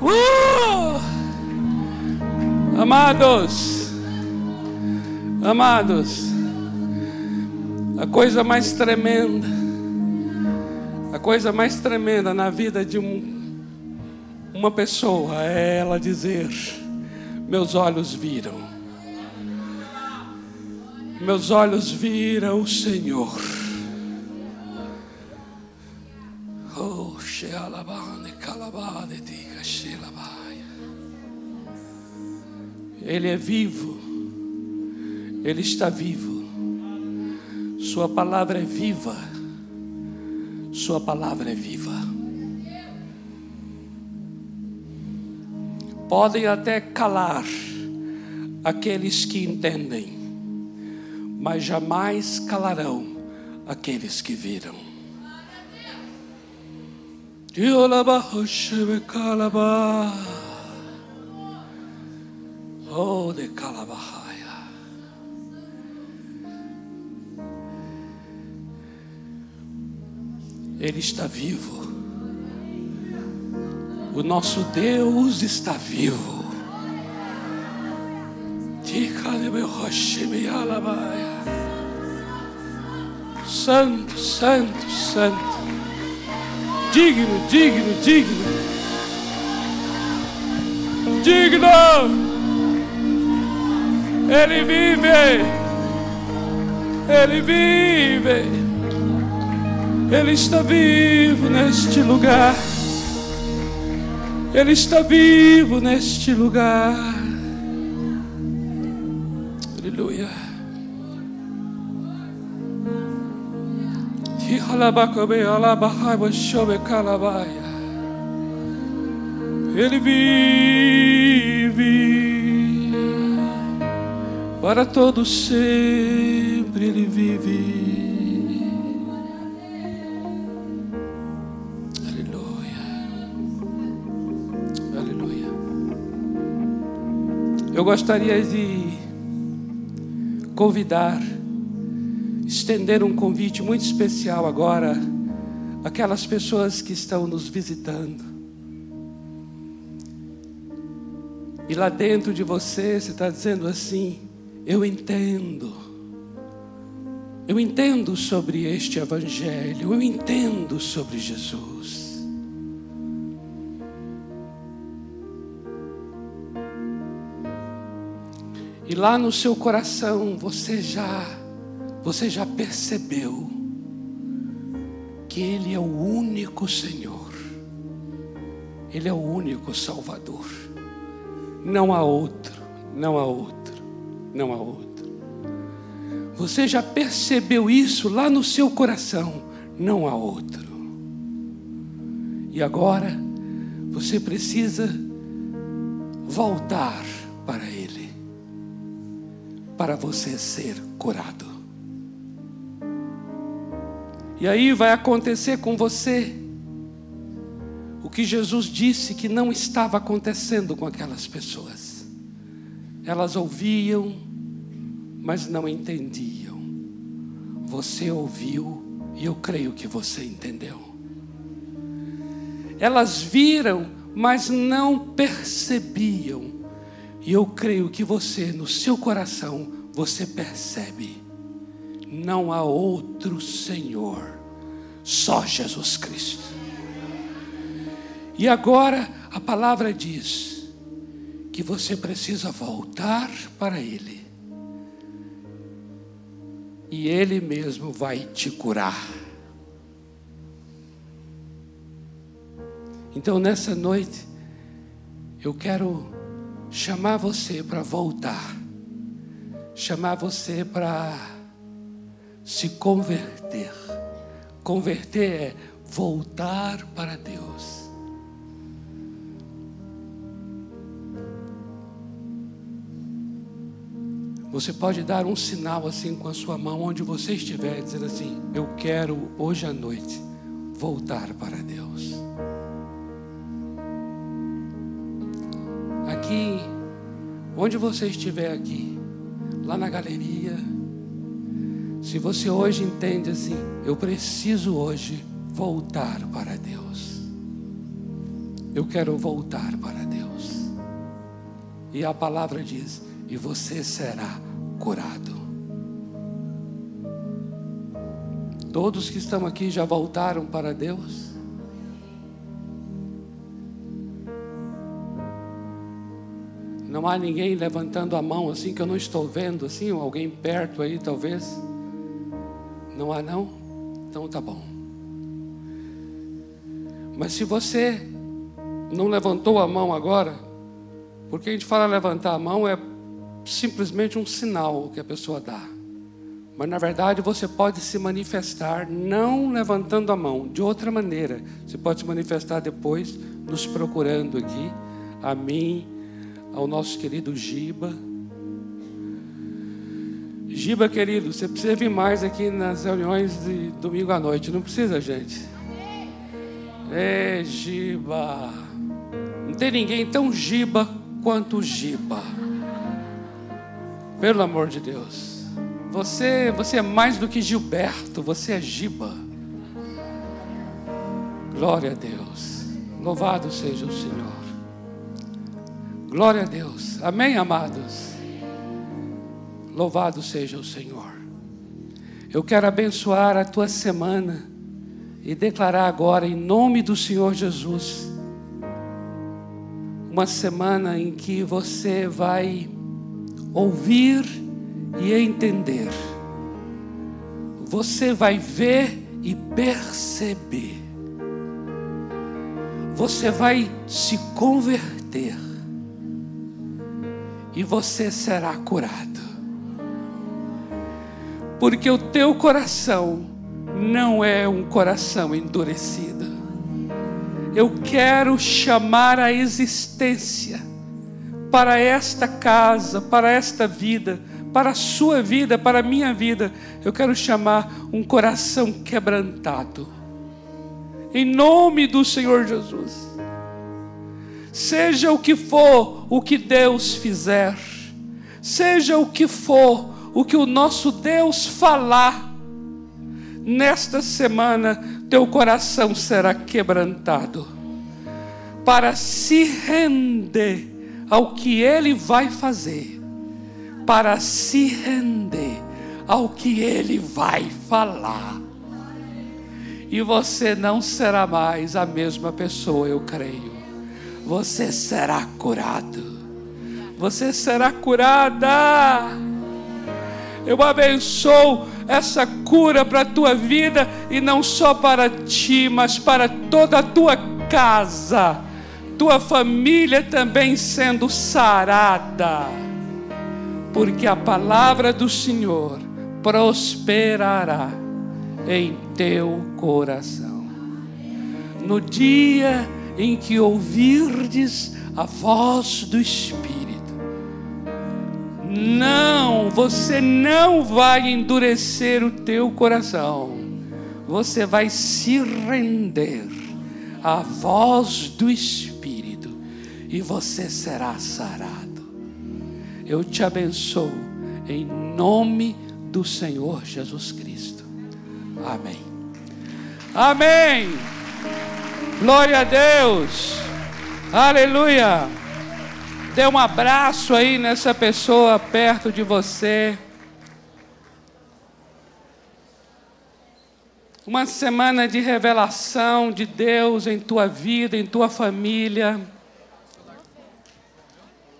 Uh! Amados, amados, a coisa mais tremenda, a coisa mais tremenda na vida de um, uma pessoa é ela dizer: Meus olhos viram, meus olhos viram o Senhor. Oh, diga. Ele é vivo, Ele está vivo, Sua palavra é viva, Sua palavra é viva. Podem até calar aqueles que entendem, mas jamais calarão aqueles que viram. Oh, de Calabahaya. Ele está vivo. O nosso Deus está vivo. Santo, santo, santo. Digno, digno, digno. Digno. Ele vive. Ele vive. Ele está vivo neste lugar. Ele está vivo neste lugar. Aleluia. Ele vive para todo sempre. Ele vive. Eu gostaria de convidar, estender um convite muito especial agora àquelas pessoas que estão nos visitando. E lá dentro de você, você está dizendo assim: Eu entendo. Eu entendo sobre este Evangelho. Eu entendo sobre Jesus. Lá no seu coração você já você já percebeu que ele é o único Senhor. Ele é o único Salvador. Não há outro, não há outro, não há outro. Você já percebeu isso lá no seu coração? Não há outro. E agora você precisa voltar para Ele, para você ser curado. E aí vai acontecer com você o que Jesus disse que não estava acontecendo com aquelas pessoas. Elas ouviam, mas não entendiam. Você ouviu e eu creio que você entendeu. Elas viram, mas não percebiam. E eu creio que você, no seu coração, você percebe. Não há outro Senhor, só Jesus Cristo. E agora a palavra diz que você precisa voltar para Ele. E Ele mesmo vai te curar. Então nessa noite, eu quero chamar você para voltar, chamar você para se converter. Converter é voltar para Deus. Você pode dar um sinal assim com a sua mão, onde você estiver, dizer assim: Eu quero hoje à noite voltar para Deus. Aqui, onde você estiver aqui, lá na galeria, se você hoje entende assim, eu preciso hoje voltar para Deus. Eu quero voltar para Deus. E a palavra diz: e você será curado. Todos que estão aqui já voltaram para Deus? Não há ninguém levantando a mão assim que eu não estou vendo assim, ou alguém perto aí talvez? Não há não? Então tá bom. Mas se você não levantou a mão agora, porque a gente fala levantar a mão é simplesmente um sinal que a pessoa dá. Mas na verdade você pode se manifestar não levantando a mão, de outra maneira. Você pode se manifestar depois nos procurando aqui, a mim, ao nosso querido Giba. Giba, querido, você precisa vir mais aqui nas reuniões de domingo à noite, não precisa, gente? É, Giba. Não tem ninguém tão Giba quanto Giba. Pelo amor de Deus. Você, você é mais do que Gilberto, você é Giba. Glória a Deus. Louvado seja o Senhor. Glória a Deus. Amém, amados. Louvado seja o Senhor. Eu quero abençoar a tua semana e declarar agora, em nome do Senhor Jesus, uma semana em que você vai ouvir e entender. Você vai ver e perceber. Você vai se converter. E você será curado. Porque o teu coração não é um coração endurecido. Eu quero chamar a existência para esta casa, para esta vida, para a sua vida, para a minha vida. Eu quero chamar um coração quebrantado. Em nome do Senhor Jesus. Seja o que for o que Deus fizer, seja o que for o que o nosso Deus falar, nesta semana teu coração será quebrantado para se render ao que Ele vai fazer, para se render ao que Ele vai falar. E você não será mais a mesma pessoa, eu creio. Você será curado. Você será curada. Eu abençoo essa cura para a tua vida e não só para ti, mas para toda a tua casa tua família também sendo sarada, porque a palavra do Senhor prosperará em teu coração. No dia em que ouvirdes a voz do Espírito, não, você não vai endurecer o teu coração, você vai se render à voz do Espírito e você será sarado. Eu te abençoo em nome do Senhor Jesus Cristo. Amém. Amém. Glória a Deus. Aleluia. Dê um abraço aí nessa pessoa perto de você. Uma semana de revelação de Deus em tua vida, em tua família.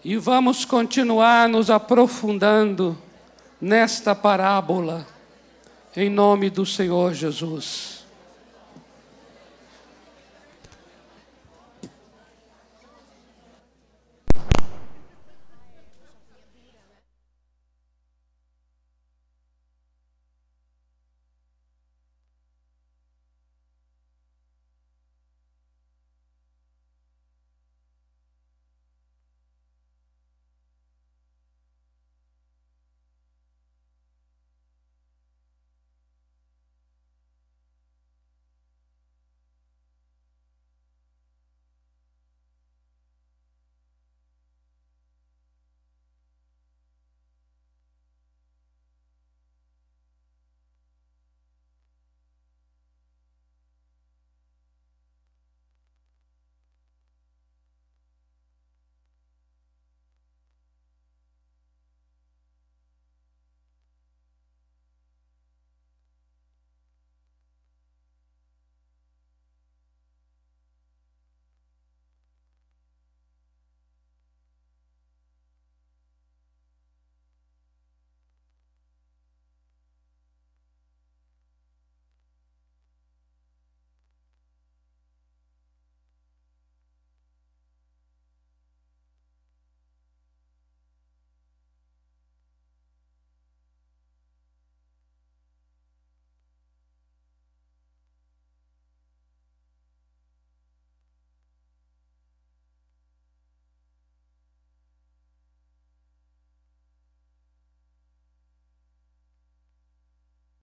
E vamos continuar nos aprofundando nesta parábola, em nome do Senhor Jesus.